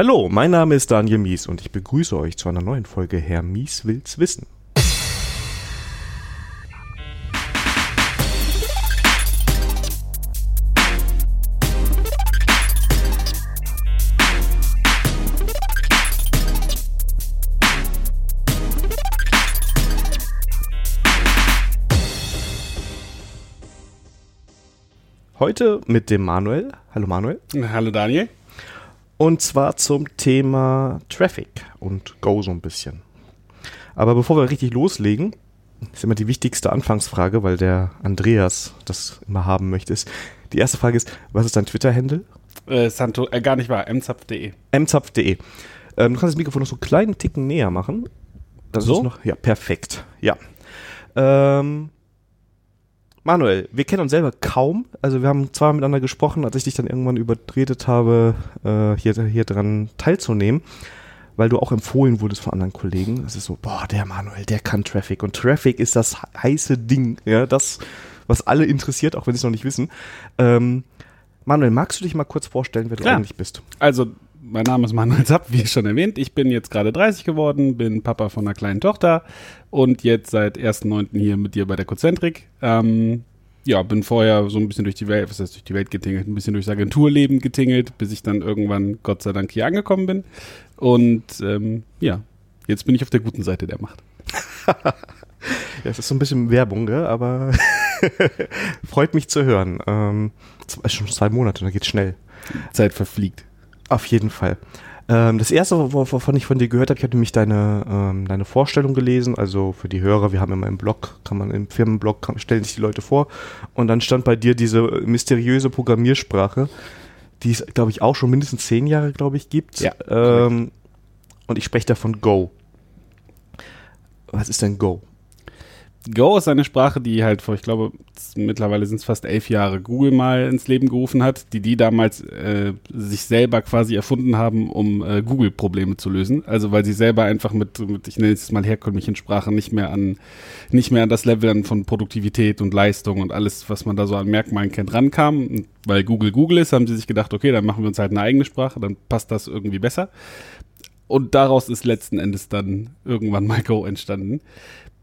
Hallo, mein Name ist Daniel Mies und ich begrüße euch zu einer neuen Folge Herr Mies will's wissen. Heute mit dem Manuel. Hallo Manuel. Hallo Daniel. Und zwar zum Thema Traffic und Go so ein bisschen. Aber bevor wir richtig loslegen, ist immer die wichtigste Anfangsfrage, weil der Andreas das immer haben möchte. Ist, die erste Frage ist, was ist dein Twitter-Handle? Äh, Santo, äh, gar nicht wahr, mzapf.de. mzapf.de. Ähm, du kannst das Mikrofon noch so einen kleinen Ticken näher machen. Das So? ist noch, ja, perfekt. Ja. Ähm, Manuel, wir kennen uns selber kaum. Also wir haben zwar miteinander gesprochen, als ich dich dann irgendwann überredet habe, äh, hier, hier dran teilzunehmen, weil du auch empfohlen wurdest von anderen Kollegen. Es ist so, boah, der Manuel, der kann Traffic. Und Traffic ist das heiße Ding, ja, das, was alle interessiert, auch wenn sie es noch nicht wissen. Ähm, Manuel, magst du dich mal kurz vorstellen, wer du Klar. eigentlich bist? Also, mein Name ist Manuel Zapp, wie schon erwähnt. Ich bin jetzt gerade 30 geworden, bin Papa von einer kleinen Tochter und jetzt seit 1.9. hier mit dir bei der Cozentrik. Ähm, ja, bin vorher so ein bisschen durch die Welt, was heißt durch die Welt getingelt, ein bisschen durchs Agenturleben getingelt, bis ich dann irgendwann Gott sei Dank hier angekommen bin. Und ähm, ja, jetzt bin ich auf der guten Seite der Macht. Ja, es ist so ein bisschen Werbung, gell? aber freut mich zu hören. Ähm, schon zwei Monate, da geht's schnell. Zeit verfliegt. Auf jeden Fall. Ähm, das erste, wo- wovon ich von dir gehört habe, ich habe nämlich deine, ähm, deine Vorstellung gelesen. Also für die Hörer, wir haben immer im Blog, kann man im Firmenblog, kann, stellen sich die Leute vor. Und dann stand bei dir diese mysteriöse Programmiersprache, die es, glaube ich, auch schon mindestens zehn Jahre, glaube ich, gibt. Ja, ähm, und ich spreche davon Go. Was ist denn Go? Go ist eine Sprache, die halt vor, ich glaube, mittlerweile sind es fast elf Jahre Google mal ins Leben gerufen hat, die die damals äh, sich selber quasi erfunden haben, um äh, Google-Probleme zu lösen. Also weil sie selber einfach mit, mit ich nenne es mal herkömmlichen Sprachen nicht mehr an, nicht mehr an das Level von Produktivität und Leistung und alles, was man da so an Merkmalen kennt, rankam. Und weil Google Google ist, haben sie sich gedacht, okay, dann machen wir uns halt eine eigene Sprache, dann passt das irgendwie besser. Und daraus ist letzten Endes dann irgendwann mal Go entstanden.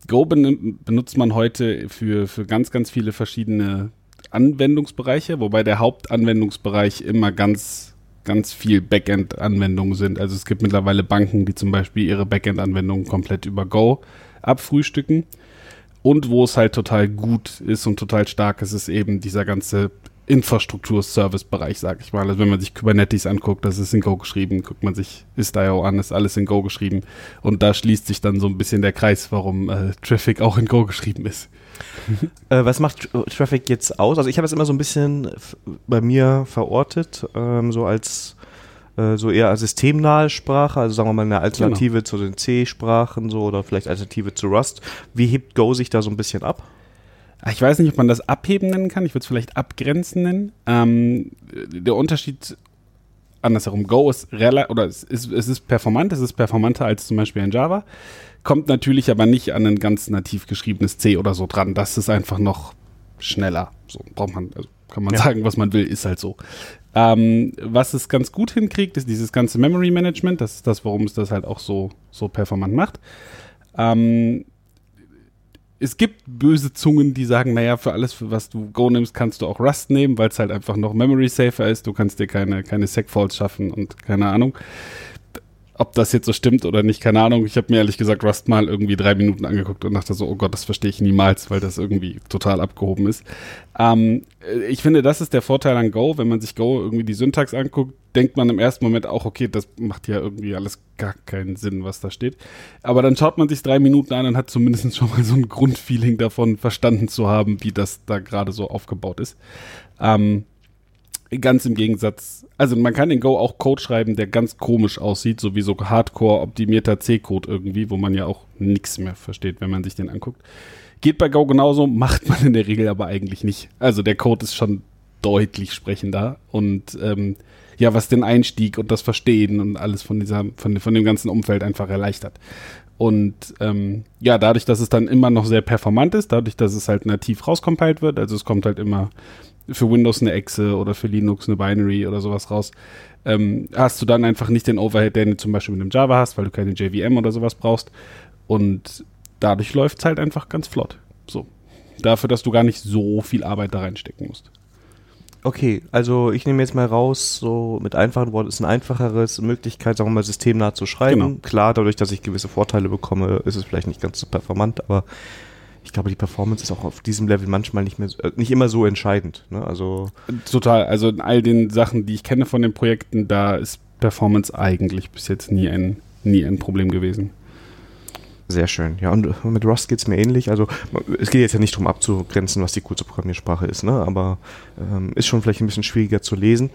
Go ben benutzt man heute für, für ganz, ganz viele verschiedene Anwendungsbereiche, wobei der Hauptanwendungsbereich immer ganz, ganz viel Backend-Anwendungen sind. Also es gibt mittlerweile Banken, die zum Beispiel ihre Backend-Anwendungen komplett über Go abfrühstücken. Und wo es halt total gut ist und total stark ist, ist eben dieser ganze Infrastruktur-Service-Bereich, sag ich mal. Also wenn man sich Kubernetes anguckt, das ist in Go geschrieben, guckt man sich Istio an, ist alles in Go geschrieben. Und da schließt sich dann so ein bisschen der Kreis, warum äh, Traffic auch in Go geschrieben ist. Äh, was macht Tr- Traffic jetzt aus? Also ich habe es immer so ein bisschen bei mir verortet, ähm, so als äh, so eher als systemnahe Sprache, also sagen wir mal eine Alternative zu den C-Sprachen so oder vielleicht Alternative zu Rust. Wie hebt Go sich da so ein bisschen ab? Ah, Ich weiß nicht, ob man das abheben nennen kann. Ich würde es vielleicht abgrenzen nennen. Ähm, der Unterschied andersherum, Go ist relativ, oder es ist, es ist performant, es ist performanter als zum Beispiel in Java, kommt natürlich aber nicht an ein ganz nativ geschriebenes C oder so dran. Das ist einfach noch schneller. So braucht man, also kann man Ja. sagen, was man will, ist halt so. Ähm, was es ganz gut hinkriegt, ist dieses ganze Memory Management. Das ist das, warum es das halt auch so, so performant macht. Ähm, es gibt böse Zungen, die sagen, naja, für alles, was du Go nimmst, kannst du auch Rust nehmen, weil es halt einfach noch Memory safer ist. Du kannst dir keine, keine Segfaults schaffen und keine Ahnung. Ob das jetzt so stimmt oder nicht, keine Ahnung. Ich habe mir ehrlich gesagt Rust mal irgendwie drei Minuten angeguckt und dachte so, oh Gott, das verstehe ich niemals, weil das irgendwie total abgehoben ist. Ähm, äh, ich finde, das ist der Vorteil an Go. Wenn man sich Go irgendwie die Syntax anguckt, denkt man im ersten Moment auch, okay, das macht ja irgendwie alles gar keinen Sinn, was da steht. Aber dann schaut man sich drei Minuten an und hat zumindest schon mal so ein Grundfeeling davon verstanden zu haben, wie das da gerade so aufgebaut ist. Ähm, ganz im Gegensatz, also man kann in Go auch Code schreiben, der ganz komisch aussieht, so wie so hardcore optimierter C-Code irgendwie, wo man ja auch nichts mehr versteht, wenn man sich den anguckt. Geht bei Go genauso, macht man in der Regel aber eigentlich nicht. Also der Code ist schon deutlich sprechender und ähm, ja, was den Einstieg und das Verstehen und alles von dieser, von, von dem ganzen Umfeld einfach erleichtert. Und ähm, ja, dadurch, dass es dann immer noch sehr performant ist, dadurch, dass es halt nativ rauscompiled wird, also es kommt halt immer für Windows eine Exe oder für Linux eine Binary oder sowas raus, ähm, hast du dann einfach nicht den Overhead, den du zum Beispiel mit einem Java hast, weil du keine JVM oder sowas brauchst. Und dadurch läuft es halt einfach ganz flott. So. Dafür, dass du gar nicht so viel Arbeit da reinstecken musst. Okay, also ich nehme jetzt mal raus, so mit einfachen Worten ist eine einfacheres Möglichkeit, sagen wir mal, systemnah zu schreiben. Genau. Klar, dadurch, dass ich gewisse Vorteile bekomme, ist es vielleicht nicht ganz so performant, aber ich glaube, die Performance ist auch auf diesem Level manchmal nicht mehr, äh, nicht immer so entscheidend. Ne? Also Total. Also in all den Sachen, die ich kenne von den Projekten, da ist Performance eigentlich bis jetzt nie ein, nie ein Problem gewesen. sehr schön. Ja, und mit Rust geht es mir ähnlich. Also es geht jetzt ja nicht darum abzugrenzen, was die coolste Programmiersprache ist, ne? aber ähm, ist schon vielleicht ein bisschen schwieriger zu lesen.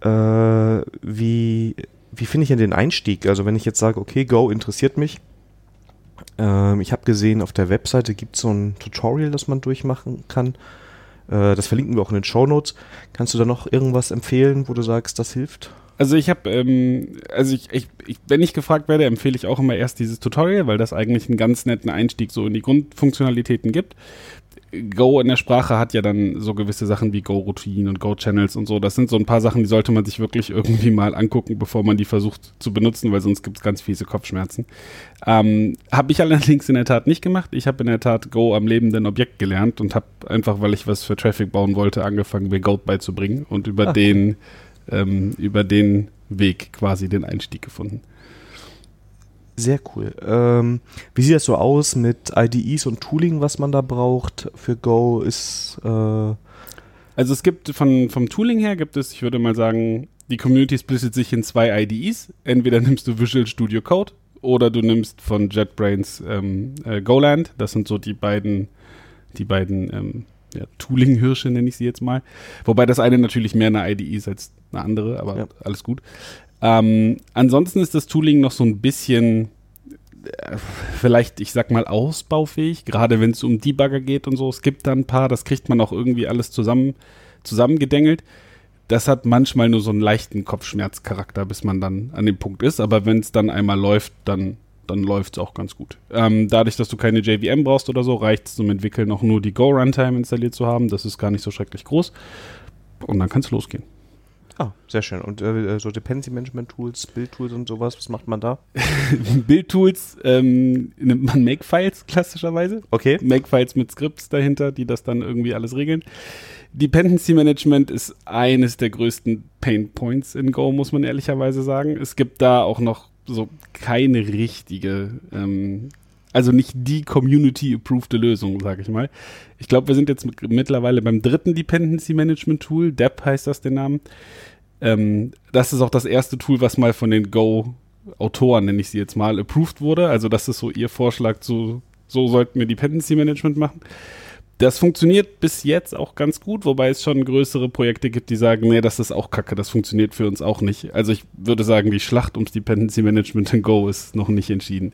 Äh, wie wie finde ich denn den Einstieg? Also wenn ich jetzt sage, okay, Go interessiert mich. Ähm, ich habe gesehen, auf der Webseite gibt es so ein Tutorial, das man durchmachen kann. Äh, das verlinken wir auch in den Show Notes. Kannst du da noch irgendwas empfehlen, wo du sagst, das hilft? Also ich habe, ähm, also ich, ich, ich, wenn ich gefragt werde, empfehle ich auch immer erst dieses Tutorial, weil das eigentlich einen ganz netten Einstieg so in die Grundfunktionalitäten gibt. Go in der Sprache hat ja dann so gewisse Sachen wie Go-Routinen und Go-Channels und so. Das sind so ein paar Sachen, die sollte man sich wirklich irgendwie mal angucken, bevor man die versucht zu benutzen, weil sonst gibt es ganz fiese Kopfschmerzen. Ähm, habe ich allerdings in der Tat nicht gemacht. Ich habe in der Tat Go am lebenden Objekt gelernt und habe einfach, weil ich was für Traffic bauen wollte, angefangen, mir Goat beizubringen und über den ähm, über den Weg quasi den Einstieg gefunden. Sehr cool. Ähm, wie sieht das so aus mit IDEs und Tooling, was man da braucht für Go? Ist äh, Also es gibt von, vom Tooling her gibt es, ich würde mal sagen, die Community splittet sich in zwei IDEs. Entweder nimmst du Visual Studio Code oder du nimmst von JetBrains ähm, äh, Goland. Das sind so die beiden, die beiden ähm, ja, Tooling-Hirsche, nenne ich sie jetzt mal. Wobei das eine natürlich mehr eine IDE ist als eine andere, aber Ja. alles gut. Ähm, ansonsten ist das Tooling noch so ein bisschen vielleicht, ich sag mal, ausbaufähig, gerade wenn es um Debugger geht und so. Es gibt da ein paar, das kriegt man auch irgendwie alles zusammen, zusammengedengelt. Das hat manchmal nur so einen leichten Kopfschmerzcharakter, bis man dann an dem Punkt ist. Aber wenn es dann einmal läuft, dann, dann läuft es auch ganz gut. Ähm, dadurch, dass du keine JVM brauchst oder so, reicht es zum Entwickeln auch nur die Go-Runtime installiert zu haben. Das ist gar nicht so schrecklich groß. Und dann kann es losgehen. Ah, sehr schön. Und äh, so Dependency Management Tools, Build Tools und sowas, was macht man da? Bildtools ähm, nimmt man Makefiles klassischerweise. Okay. Makefiles mit Skripts dahinter, die das dann irgendwie alles regeln. Dependency Management ist eines der größten Pain Points in Go, muss man ehrlicherweise sagen. Es gibt da auch noch so keine richtige, ähm, also nicht die Community-approved Lösung, sage ich mal. Ich glaube, wir sind jetzt mit, mittlerweile beim dritten Dependency Management Tool. DEP heißt das den Namen. Ähm, das ist auch das erste Tool, was mal von den Go-Autoren, nenne ich sie jetzt mal, approved wurde. Also das ist so ihr Vorschlag, so, so sollten wir Dependency Management machen. Das funktioniert bis jetzt auch ganz gut, wobei es schon größere Projekte gibt, die sagen, nee, das ist auch kacke, das funktioniert für uns auch nicht. Also ich würde sagen, die Schlacht ums Dependency Management in Go ist noch nicht entschieden.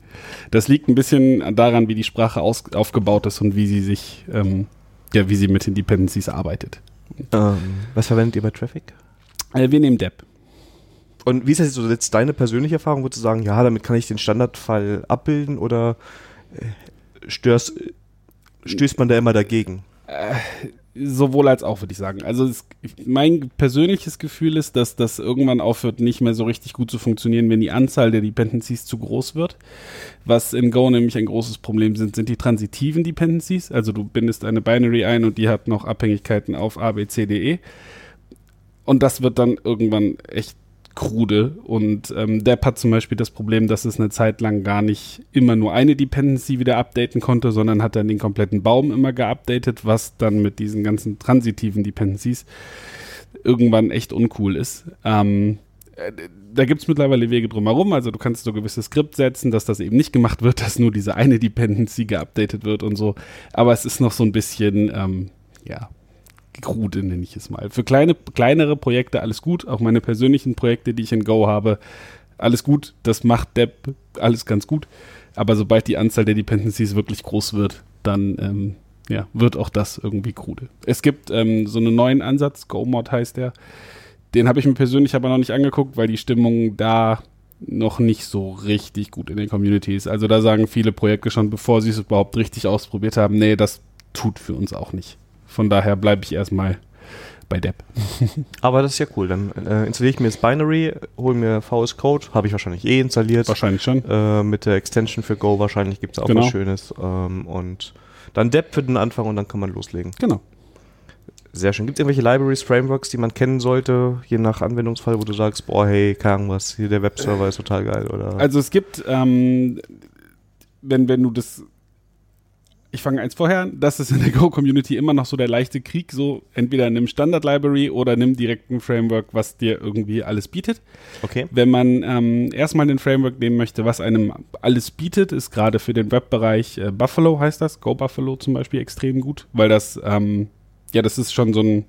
Das liegt ein bisschen daran, wie die Sprache aus, aufgebaut ist und wie sie sich, ähm, ja, wie sie mit den Dependencies arbeitet. Ähm, was verwendet ihr bei Traffic? Äh, wir nehmen DEP. Und wie ist das jetzt so jetzt deine persönliche Erfahrung? Würdest du sagen, ja, damit kann ich den Standardfall abbilden oder äh, störst, stößt man da immer dagegen? Sowohl als auch, würde ich sagen. Also es, mein persönliches Gefühl ist, dass das irgendwann aufhört, nicht mehr so richtig gut zu funktionieren, wenn die Anzahl der Dependencies zu groß wird. Was in Go nämlich ein großes Problem sind, sind die transitiven Dependencies. Also du bindest eine Binary ein und die hat noch Abhängigkeiten auf A, B, C, D, E. Und das wird dann irgendwann echt krude. Und ähm, Depp hat zum Beispiel das Problem, dass es eine Zeit lang gar nicht immer nur eine Dependency wieder updaten konnte, sondern hat dann den kompletten Baum immer geupdatet, was dann mit diesen ganzen transitiven Dependencies irgendwann echt uncool ist. Ähm, äh, da gibt es mittlerweile Wege drumherum. Also du kannst so gewisse Skript setzen, dass das eben nicht gemacht wird, dass nur diese eine Dependency geupdatet wird und so. Aber es ist noch so ein bisschen, ähm, ja, krude, nenne ich es mal. Für kleine, kleinere Projekte alles gut. Auch meine persönlichen Projekte, die ich in Go habe, alles gut. Das macht Depp alles ganz gut. Aber sobald die Anzahl der Dependencies wirklich groß wird, dann ähm, ja, wird auch das irgendwie krude. Es gibt ähm, so einen neuen Ansatz, GoMod heißt der. Den habe ich mir persönlich aber noch nicht angeguckt, weil die Stimmung da noch nicht so richtig gut in den Communities. Also da sagen viele Projekte schon, bevor sie es überhaupt richtig ausprobiert haben, nee, das tut für uns auch nicht. Von daher bleibe ich erstmal bei Depp. Aber das ist ja cool. Dann äh, installiere ich mir das Binary, hole mir VS Code, habe ich wahrscheinlich eh installiert. Wahrscheinlich schon. Äh, mit der Extension für Go wahrscheinlich gibt es auch Genau. was Schönes. Ähm, und dann Depp für den Anfang und dann kann man loslegen. Genau. Sehr schön. Gibt es irgendwelche Libraries, Frameworks, die man kennen sollte, je nach Anwendungsfall, wo du sagst, boah, hey, keine was, hier der Webserver ist total geil, oder? Also es gibt, ähm, wenn, wenn du das, ich fange eins vorher an, das ist in der Go-Community immer noch so der leichte Krieg, so entweder nimm Standard-Library oder nimm direkt ein Framework, was dir irgendwie alles bietet. okay. Wenn man ähm, erstmal den Framework nehmen möchte, was einem alles bietet, ist gerade für den Webbereich äh, Buffalo heißt das, Go Buffalo zum Beispiel extrem gut, weil das, ähm, ja, das ist schon so ein,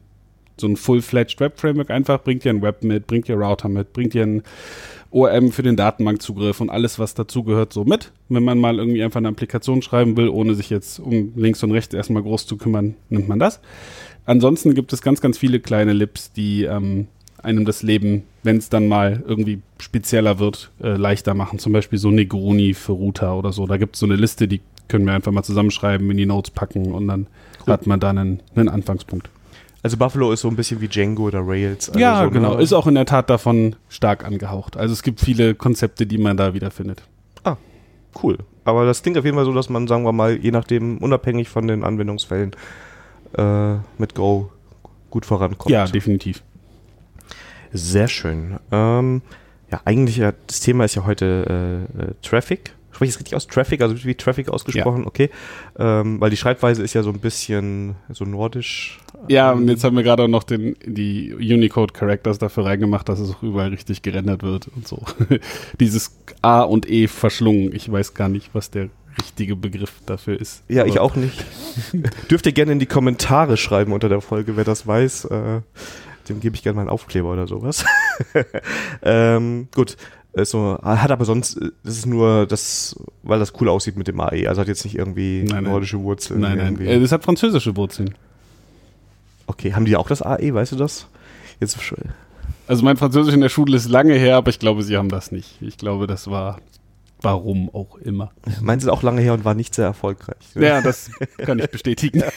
so ein full-fledged Web-Framework einfach, bringt dir ein Web mit, bringt dir Router mit, bringt dir ein ORM für den Datenbankzugriff und alles, was dazugehört, so mit. Wenn man mal irgendwie einfach eine Applikation schreiben will, ohne sich jetzt um links und rechts erstmal groß zu kümmern, nimmt man das. Ansonsten gibt es ganz, ganz viele kleine Lips, die ähm, einem das Leben, wenn es dann mal irgendwie spezieller wird, äh, leichter machen. Zum Beispiel so Negroni für Router oder so. Da gibt es so eine Liste, die können wir einfach mal zusammenschreiben, in die Notes packen und dann Cool. hat man dann einen, einen Anfangspunkt. Also Buffalo ist so ein bisschen wie Django oder Rails. Also ja, so, ne? genau. Ist auch in der Tat davon stark angehaucht. Also es gibt viele Konzepte, die man da wiederfindet. Cool. Aber das klingt auf jeden Fall so, dass man, sagen wir mal, je nachdem, unabhängig von den Anwendungsfällen, äh, mit Go gut vorankommt. Ja, definitiv. Sehr schön. Ähm, ja, eigentlich, das Thema ist ja heute äh, äh, Traffic. Spreche ich es richtig aus? Traffic, also wie Traffic ausgesprochen, okay. Ähm, weil die Schreibweise ist ja so ein bisschen so nordisch. Ja, und jetzt haben wir gerade auch noch den, die Unicode Characters dafür reingemacht, dass es auch überall richtig gerendert wird und so. Dieses A und E verschlungen. Ich weiß gar nicht, was der richtige Begriff dafür ist. Ja, ich auch nicht. Dürft ihr gerne in die Kommentare schreiben unter der Folge, wer das weiß. Äh, dem gebe ich gerne mal einen Aufkleber oder sowas. ähm, gut. Also, hat aber sonst, äh, das ist nur das, weil das cool aussieht mit dem AE. Also hat jetzt nicht irgendwie Nein, nordische Wurzeln. Nein, nein. irgendwie. Äh, Das hat französische Wurzeln. Okay, haben die auch das AE, weißt du das? Jetzt Also mein Französisch in der Schule ist lange her, aber ich glaube, sie haben das nicht. Ich glaube, das war warum auch immer. meins ist auch lange her und war nicht sehr erfolgreich. Ja, das kann ich bestätigen.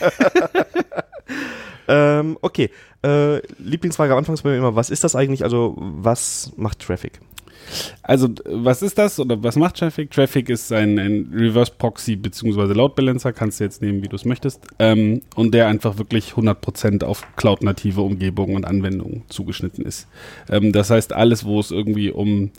Ähm, okay. Äh, Lieblingsfrage am Anfang ist bei mir immer, was ist das eigentlich? Also, was macht Traffic? Also, was ist das oder was macht Traffic? Traffic ist ein, ein Reverse Proxy bzw. Load Balancer, kannst du jetzt nehmen, wie du es möchtest. Ähm, und der einfach wirklich 100% auf Cloud-native Umgebungen und Anwendungen zugeschnitten ist. Ähm, das heißt, alles, wo es irgendwie um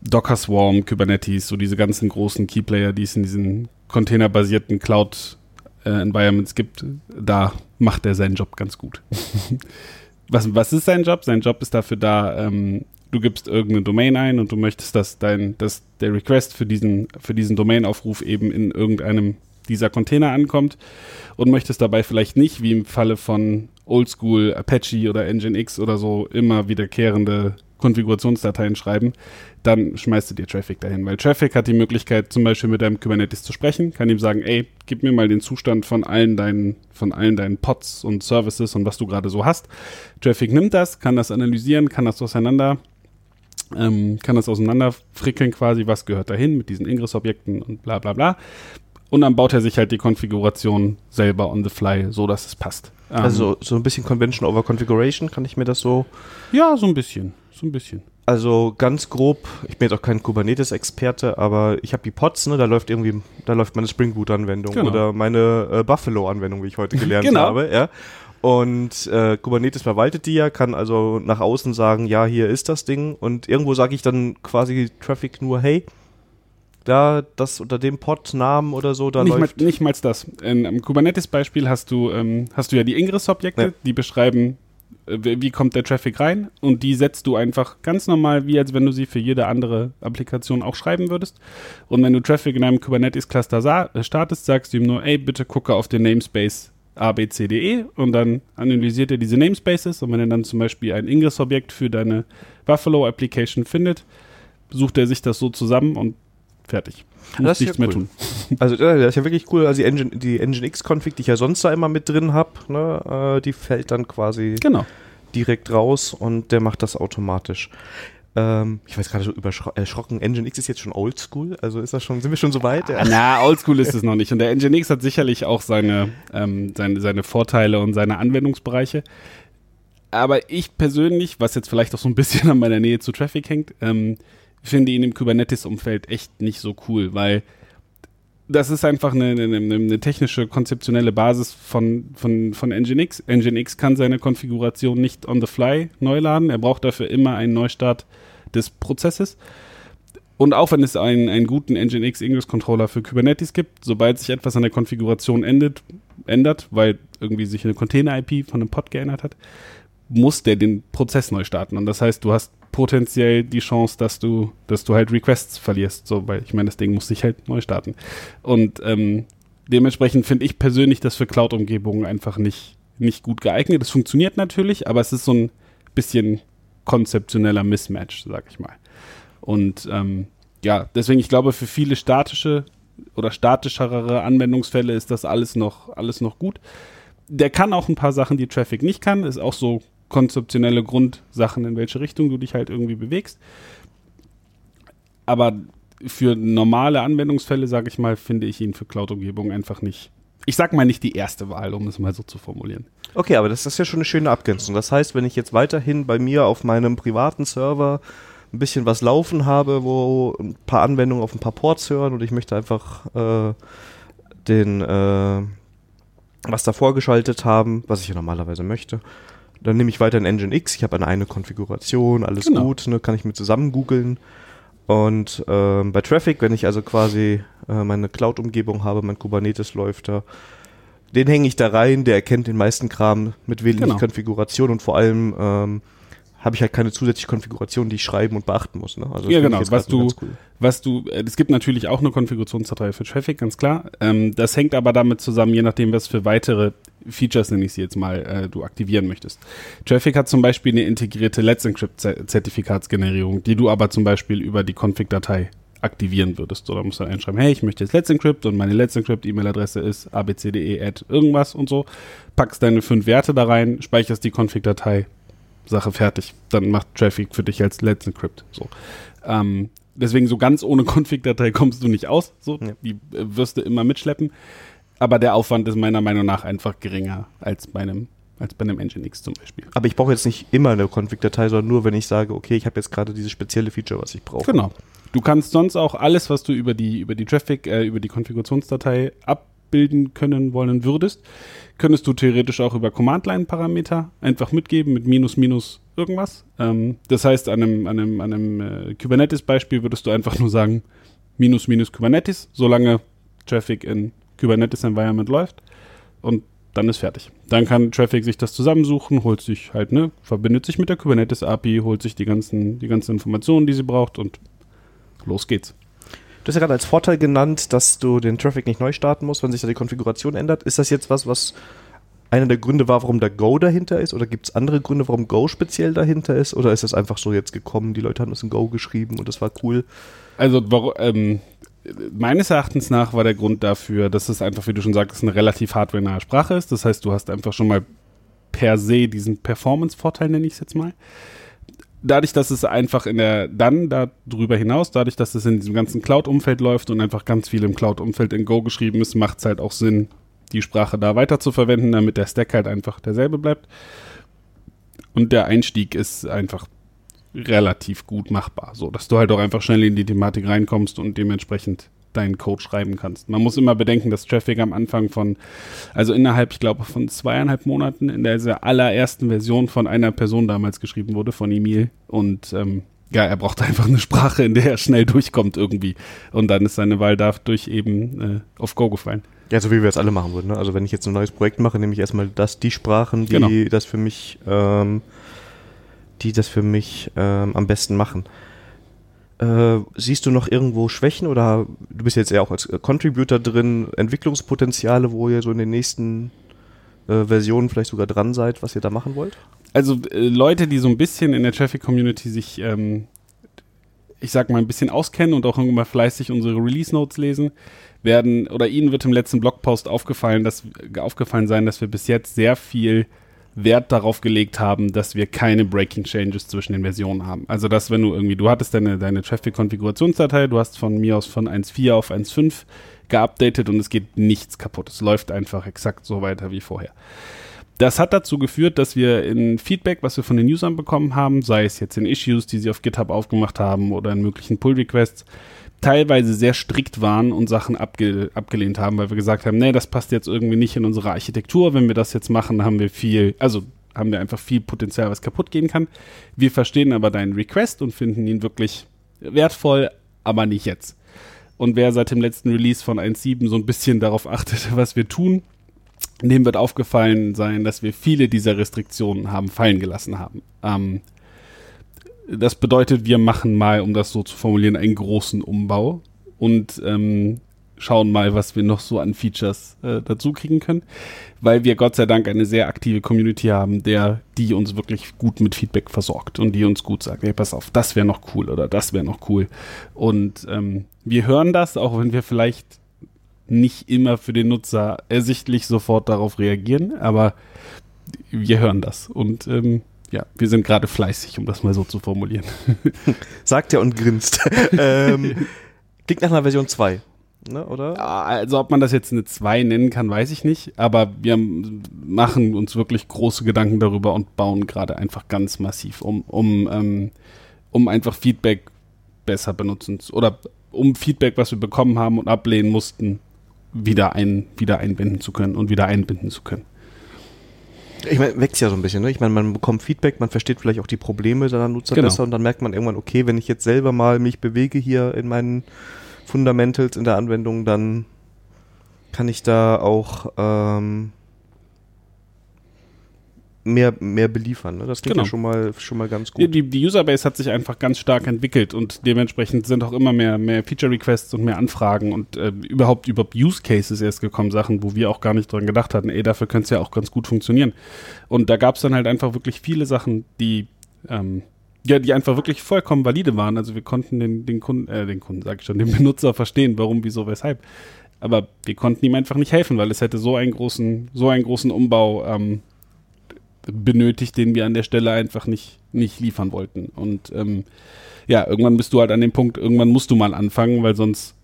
Docker Swarm, Kubernetes, so diese ganzen großen Keyplayer, die es in diesen containerbasierten Cloud-Environments gibt, da macht er seinen Job ganz gut. was, was ist sein Job? Sein Job ist dafür da, ähm, du gibst irgendeine Domain ein und du möchtest, dass dein, dass der Request für diesen, für diesen Domain-Aufruf eben in irgendeinem dieser Container ankommt und möchtest dabei vielleicht nicht, wie im Falle von Oldschool Apache oder Nginx oder so, immer wiederkehrende Konfigurationsdateien schreiben, dann schmeißt du dir Traffic dahin, weil Traffic hat die Möglichkeit, zum Beispiel mit deinem Kubernetes zu sprechen, kann ihm sagen, ey, gib mir mal den Zustand von allen deinen, von allen deinen Pods und Services und was du gerade so hast. Traffic nimmt das, kann das analysieren, kann das auseinander, ähm, kann das auseinanderfrickeln quasi, was gehört dahin mit diesen Ingress-Objekten und bla bla bla. Und dann baut er sich halt die Konfiguration selber on the fly, so dass es passt. Ähm, Also, so ein bisschen Convention over Configuration, kann ich mir das so. ja, so ein bisschen, so ein bisschen. Also ganz grob, ich bin jetzt auch kein Kubernetes-Experte, aber ich habe die Pods, ne, da läuft irgendwie, da läuft meine Spring Boot-Anwendung Genau. oder meine äh, Buffalo-Anwendung, wie ich heute gelernt Genau. habe, ja. Und äh, Kubernetes verwaltet die ja, kann also nach außen sagen, ja, hier ist das Ding. Und irgendwo sage ich dann quasi Traffic nur, hey, da das unter dem Pod-Namen oder so, da nicht, mal, läuft. nicht mal das. In, Im Kubernetes-Beispiel hast du, ähm, hast du ja die Ingress-Objekte, Ja. die beschreiben, äh, wie kommt der Traffic rein und die setzt du einfach ganz normal, wie als wenn du sie für jede andere Applikation auch schreiben würdest. Und wenn du Traffic in einem Kubernetes-Cluster startest, sagst du ihm nur, ey, bitte gucke auf den Namespace abcde und dann analysiert er diese Namespaces und wenn er dann zum Beispiel ein Ingress-Objekt für deine Buffalo-Application findet, sucht er sich das so zusammen und fertig. Muss Das nichts ja mehr cool. tun. Also äh, das ist ja wirklich cool. Also die Engine, die Nginx-Config, die ich ja sonst da immer mit drin habe, ne, äh, die fällt dann quasi Genau. direkt raus und der macht das automatisch. Ähm, ich weiß gerade so überschro- erschrocken, Nginx ist jetzt schon oldschool, also ist das schon, sind wir schon so weit? Ja. Na, oldschool ist es noch nicht. Und der Nginx hat sicherlich auch seine, ähm, seine, seine Vorteile und seine Anwendungsbereiche. aber ich persönlich, was jetzt vielleicht auch so ein bisschen an meiner Nähe zu Traffic hängt, ähm, finde ihn im Kubernetes-Umfeld echt nicht so cool, weil das ist einfach eine, eine, eine, technische, konzeptionelle Basis von, von, von Nginx. Nginx kann seine Konfiguration nicht on the fly neu laden. Er braucht dafür immer einen Neustart des Prozesses. Und auch wenn es einen, einen guten Nginx Ingress Controller für Kubernetes gibt, sobald sich etwas an der Konfiguration endet, ändert, weil irgendwie sich eine Container-IP von einem Pod geändert hat, muss der den Prozess neu starten. Und das heißt, du hast potenziell die Chance, dass du, dass du halt Requests verlierst, so, weil ich meine, das Ding muss sich halt neu starten. Und ähm, dementsprechend finde ich persönlich das für Cloud-Umgebungen einfach nicht, nicht gut geeignet. Es funktioniert natürlich, aber es ist so ein bisschen konzeptioneller Mismatch, sag ich mal. Und ähm, ja, deswegen, ich glaube, für viele statische oder statischere Anwendungsfälle ist das alles noch, alles noch gut. Der kann auch ein paar Sachen, die Traffic nicht kann, ist auch so konzeptionelle Grundsachen, in welche Richtung du dich halt irgendwie bewegst. Aber für normale Anwendungsfälle, sage ich mal, finde ich ihn für Cloud-Umgebungen einfach nicht. Ich sag mal nicht die erste Wahl, um es mal so zu formulieren. Okay, aber das ist ja schon eine schöne Abgrenzung. Das heißt, wenn ich jetzt weiterhin bei mir auf meinem privaten Server ein bisschen was laufen habe, wo ein paar Anwendungen auf ein paar Ports hören und ich möchte einfach äh, den äh, was da vorgeschaltet haben, was ich ja normalerweise möchte, dann nehme ich weiter ein Engine X. Ich habe eine, eine Konfiguration, alles genau. gut, ne, kann ich mir zusammen googeln. Und ähm, bei Traffic, wenn ich also quasi äh, meine Cloud-Umgebung habe, mein Kubernetes läuft da, den hänge ich da rein, der erkennt den meisten Kram mit wenig genau. Konfiguration und vor allem ähm, habe ich halt keine zusätzliche Konfiguration, die ich schreiben und beachten muss. Ne? Also ja, genau. Was du, cool. was du, äh, es gibt natürlich auch eine Konfigurationsdatei für Traffic, ganz klar. Ähm, das hängt aber damit zusammen, je nachdem, was für weitere Features, nenne ich sie jetzt mal, äh, du aktivieren möchtest. Traffic hat zum Beispiel eine integrierte Let's Encrypt-Zertifikatsgenerierung, die du aber zum Beispiel über die Config-Datei aktivieren würdest. Oder musst du einschreiben, hey, ich möchte jetzt Let's Encrypt und meine Let's Encrypt E-Mail-Adresse ist abcde irgendwas und so. Packst deine fünf Werte da rein, speicherst die Config-Datei, Sache fertig. Dann macht Traffic für dich als Let's Encrypt. So. Ähm, deswegen so ganz ohne Config-Datei kommst du nicht aus. So, ja. die äh, wirst du immer mitschleppen. Aber der Aufwand ist meiner Meinung nach einfach geringer als bei einem als bei einem Nginx zum Beispiel. Aber ich brauche jetzt nicht immer eine Config-Datei, sondern nur, wenn ich sage, okay, ich habe jetzt gerade dieses spezielle Feature, was ich brauche. Genau. Du kannst sonst auch alles, was du über die, über die Traffic, äh, über die Konfigurationsdatei abbilden können wollen würdest, könntest du theoretisch auch über Command-Line-Parameter einfach mitgeben mit minus, minus irgendwas. Ähm, das heißt, an einem, einem, einem äh, Kubernetes-Beispiel würdest du einfach nur sagen, minus, minus Kubernetes, solange Traffic in Kubernetes-Environment läuft und dann ist fertig. Dann kann Traffic sich das zusammensuchen, holt sich halt, ne, verbindet sich mit der Kubernetes-API, holt sich die ganzen, die ganzen Informationen, die sie braucht und los geht's. Du hast ja gerade als Vorteil genannt, dass du den Traffic nicht neu starten musst, wenn sich da die Konfiguration ändert. Ist das jetzt was, was einer der Gründe war, warum da Go dahinter ist? Oder gibt es andere Gründe, warum Go speziell dahinter ist? Oder ist das einfach so jetzt gekommen, die Leute haben das in Go geschrieben und das war cool? Also, ähm, meines Erachtens nach war der Grund dafür, dass es einfach, wie du schon sagtest, eine relativ hardware-nahe Sprache ist. Das heißt, du hast einfach schon mal per se diesen Performance-Vorteil, nenne ich es jetzt mal dadurch, dass es einfach in der, dann darüber hinaus, dadurch, dass es in diesem ganzen Cloud-Umfeld läuft und einfach ganz viel im Cloud-Umfeld in Go geschrieben ist, macht es halt auch Sinn, die Sprache da weiter zu verwenden, damit der Stack halt einfach derselbe bleibt. Und der Einstieg ist einfach relativ gut machbar, so dass du halt auch einfach schnell in die Thematik reinkommst und dementsprechend deinen Code schreiben kannst. Man muss immer bedenken, dass Traffic am Anfang von, also innerhalb, ich glaube, von zweieinhalb Monaten in der allerersten Version von einer Person damals geschrieben wurde, von Emil. Und ähm, ja, er braucht einfach eine Sprache, in der er schnell durchkommt irgendwie. Und dann ist seine Wahl dadurch eben äh, auf Go gefallen. Ja, so wie wir es alle machen würden. Ne? Also wenn ich jetzt ein neues Projekt mache, nehme ich erstmal das, die Sprachen, die genau. das für mich, ähm, die das für mich ähm, am besten machen. Äh, siehst du noch irgendwo Schwächen oder du bist jetzt ja auch als Contributor drin, Entwicklungspotenziale, wo ihr so in den nächsten äh, Versionen vielleicht sogar dran seid, was ihr da machen wollt? Also äh, Leute, die so ein bisschen in der Traffic-Community sich, ähm, ich sag mal, ein bisschen auskennen und auch irgendwann fleißig unsere Release-Notes lesen, werden, oder ihnen wird im letzten Blogpost aufgefallen, dass, aufgefallen sein, dass wir bis jetzt sehr viel Wert darauf gelegt haben, dass wir keine Breaking Changes zwischen den Versionen haben. Also, dass wenn du irgendwie, du hattest deine, deine Traffic-Konfigurationsdatei, du hast von mir aus von 1.4 auf 1.5 geupdatet und es geht nichts kaputt. Es läuft einfach exakt so weiter wie vorher. das hat dazu geführt, dass wir in Feedback, was wir von den Usern bekommen haben, sei es jetzt in Issues, die sie auf GitHub aufgemacht haben oder in möglichen Pull-Requests, teilweise sehr strikt waren und Sachen abge abgelehnt haben, weil wir gesagt haben, nee, das passt jetzt irgendwie nicht in unsere Architektur. Wenn wir das jetzt machen, haben wir viel, also haben wir einfach viel Potenzial, was kaputt gehen kann. Wir verstehen aber deinen Request und finden ihn wirklich wertvoll, aber nicht jetzt. Und wer seit dem letzten Release von 1.7 so ein bisschen darauf achtet, was wir tun, dem wird aufgefallen sein, dass wir viele dieser Restriktionen haben fallen gelassen haben. Ähm, das bedeutet, wir machen mal, um das so zu formulieren, einen großen Umbau und ähm, schauen mal, was wir noch so an Features äh, dazu kriegen können, weil wir Gott sei Dank eine sehr aktive Community haben, der die uns wirklich gut mit Feedback versorgt und die uns gut sagt, hey, pass auf, das wäre noch cool oder das wäre noch cool. Und ähm, wir hören das, auch wenn wir vielleicht nicht immer für den Nutzer ersichtlich sofort darauf reagieren, aber wir hören das und ähm, ja, wir sind gerade fleißig, um das mal so zu formulieren. Sagt er und grinst. ähm, klingt nach einer Version 2, ne, oder? Also ob man das jetzt eine 2 nennen kann, weiß ich nicht, aber wir machen uns wirklich große Gedanken darüber und bauen gerade einfach ganz massiv um, um, ähm, um einfach Feedback besser benutzen oder um Feedback, was wir bekommen haben und ablehnen mussten, wieder, ein, wieder einbinden zu können und wieder einbinden zu können. Ich meine, wächst ja so ein bisschen, ne? Ich meine, man bekommt Feedback, man versteht vielleicht auch die Probleme seiner Nutzer Genau. besser und dann merkt man irgendwann, okay, wenn ich jetzt selber mal mich bewege hier in meinen Fundamentals in der Anwendung, dann kann ich da auch ähm, mehr, mehr beliefern. Ne? Das klingt Genau. ja schon mal, schon mal ganz gut. die, die Userbase hat sich einfach ganz stark entwickelt und dementsprechend sind auch immer mehr, mehr Feature-Requests und mehr Anfragen und äh, überhaupt über Use Cases erst gekommen, Sachen, wo wir auch gar nicht dran gedacht hatten, ey, dafür könnte es ja auch ganz gut funktionieren. Und da gab es dann halt einfach wirklich viele Sachen, die ähm, ja, die einfach wirklich vollkommen valide waren. Also wir konnten den, den Kunden, äh, den Kunden, sag ich schon, den Benutzer verstehen, warum, wieso, weshalb. Aber wir konnten ihm einfach nicht helfen, weil es hätte so einen großen, so einen großen Umbau ähm, benötigt, den wir an der Stelle einfach nicht, nicht liefern wollten. Und ähm, ja, irgendwann bist du halt an dem Punkt, irgendwann musst du mal anfangen, weil sonst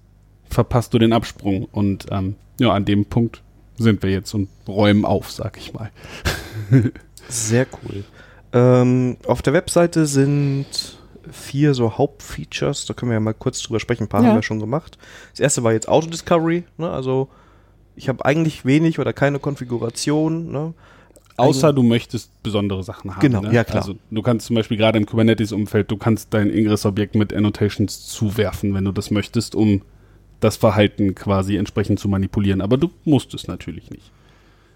verpasst du den Absprung. Und ähm, ja, an dem Punkt sind wir jetzt und räumen auf, sag ich mal. Sehr cool. Ähm, auf der Webseite sind vier so Hauptfeatures, da können wir ja mal kurz drüber sprechen, ein paar Ja. haben wir schon gemacht. Das erste war jetzt Auto-Discovery, ne? also ich habe eigentlich wenig oder keine Konfiguration. Ne? Außer du möchtest besondere Sachen haben. Genau, ne? ja, klar. Also du kannst zum Beispiel gerade im Kubernetes-Umfeld, du kannst dein Ingress-Objekt mit Annotations zuwerfen, wenn du das möchtest, um das Verhalten quasi entsprechend zu manipulieren. Aber du musst es natürlich nicht.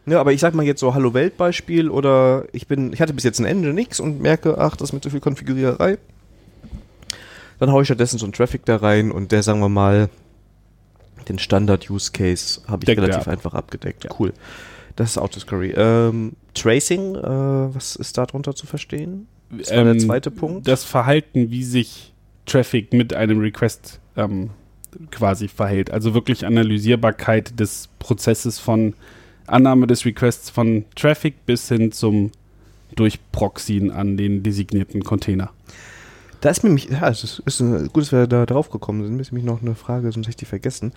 Ja, aber ich sag mal jetzt so Hallo Welt Beispiel oder ich bin, ich hatte bis jetzt ein Engine nix und merke, ach, das ist mit so viel Konfiguriererei. Dann haue ich stattdessen so einen Traffic da rein und der, sagen wir mal, den Standard Use Case habe ich Deckt relativ ab. einfach abgedeckt. Ja. Cool. Das ist Autoscurry. Ähm, Tracing, äh, was ist darunter zu verstehen? Das war der zweite Punkt. Das Verhalten, wie sich Traffic mit einem Request ähm, quasi verhält. Also wirklich Analysierbarkeit des Prozesses von Annahme des Requests von Traffic bis hin zum Durchproxyen an den designierten Container. Da ist mir mich, ja, es ist, ist ein, gut, dass wir da drauf gekommen sind. Ist nämlich noch eine Frage, sonst hätte ich die vergessen.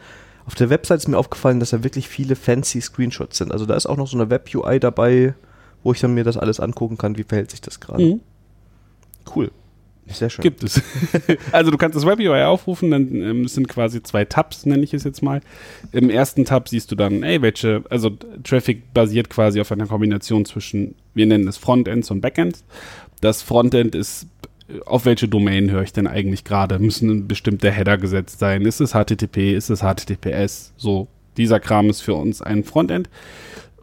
Auf der Website ist mir aufgefallen, dass da wirklich viele fancy Screenshots sind. Also da ist auch noch so eine Web-UI dabei, wo ich dann mir das alles angucken kann, wie verhält sich das gerade. Cool. Sehr schön. Gibt es. also du kannst das Web-UI aufrufen, dann ähm, es sind quasi zwei Tabs, nenne ich es jetzt mal. Im ersten Tab siehst du dann, ey, welche, also Traffic basiert quasi auf einer Kombination zwischen, wir nennen es Frontends und Backends. Das Frontend ist, äh, auf welche Domain höre ich denn eigentlich gerade? Müssen bestimmte Header gesetzt sein? Ist es HTTP? Ist es HTTPS? So, dieser Kram ist für uns ein Frontend.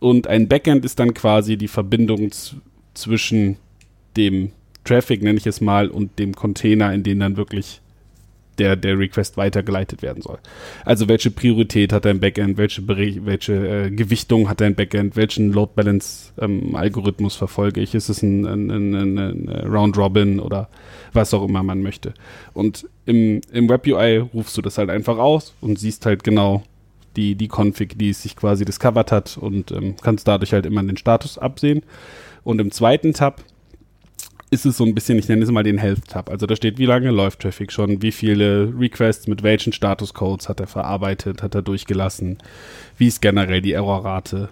Und ein Backend ist dann quasi die Verbindung zwischen dem Traffic, nenne ich es mal, und dem Container, in den dann wirklich der, der Request weitergeleitet werden soll. Also welche Priorität hat dein Backend, welche, welche äh, Gewichtung hat dein Backend, welchen Load Balance ähm, Algorithmus verfolge ich? Ist es ein, ein, ein, ein, ein Round Robin oder was auch immer man möchte? Und im, im Web UI rufst du das halt einfach aus und siehst halt genau die, die Config, die es sich quasi discovered hat und ähm, kannst dadurch halt immer den Status absehen. Und im zweiten Tab ist es so ein bisschen, ich nenne es mal den Health-Tab. Also da steht, wie lange läuft Traffic schon, wie viele Requests mit welchen Statuscodes hat er verarbeitet, hat er durchgelassen, wie ist generell die Errorrate,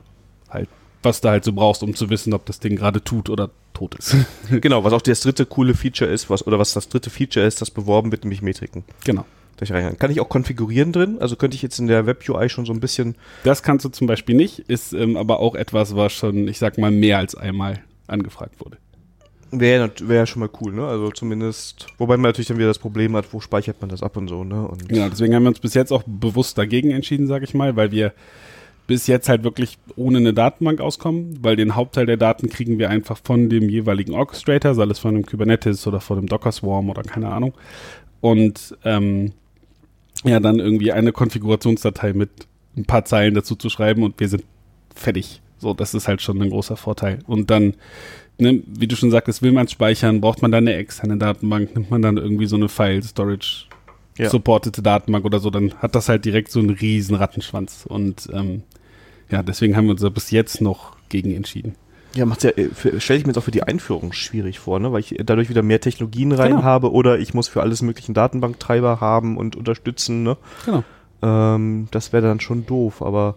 halt was du halt so brauchst, um zu wissen, ob das Ding gerade tut oder tot ist. genau, was auch das dritte coole Feature ist, was, oder was das dritte Feature ist, das beworben wird, nämlich Metriken. Genau. Kann ich auch konfigurieren drin? Also könnte ich jetzt in der Web-UI schon so ein bisschen. Das kannst du zum Beispiel nicht, ist ähm, aber auch etwas, was schon, ich sag mal, mehr als einmal angefragt wurde. Wäre wär schon mal cool, ne? Also zumindest, wobei man natürlich dann wieder das Problem hat, wo speichert man das ab und so, ne? Und genau, deswegen haben wir uns bis jetzt auch bewusst dagegen entschieden, sag ich mal, weil wir bis jetzt halt wirklich ohne eine Datenbank auskommen, weil den Hauptteil der Daten kriegen wir einfach von dem jeweiligen Orchestrator, sei es von einem Kubernetes oder von einem Docker Swarm oder keine Ahnung. Und ähm, ja, dann irgendwie eine Konfigurationsdatei mit ein paar Zeilen dazu zu schreiben und wir sind fertig. So, das ist halt schon ein großer Vorteil. Und dann ne, wie du schon sagtest, will man es speichern, braucht man dann eine externe Datenbank, nimmt man dann irgendwie so eine File-Storage ja. supportete Datenbank oder so, dann hat das halt direkt so einen riesen Rattenschwanz. Und ähm, ja, deswegen haben wir uns da bis jetzt noch gegen entschieden. Ja, macht ja, äh, stelle ich mir jetzt auch für die Einführung schwierig vor, ne? weil ich dadurch wieder mehr Technologien rein genau. habe oder ich muss für alles möglichen Datenbanktreiber haben und unterstützen. Ne? Genau. Ähm, das wäre dann schon doof, aber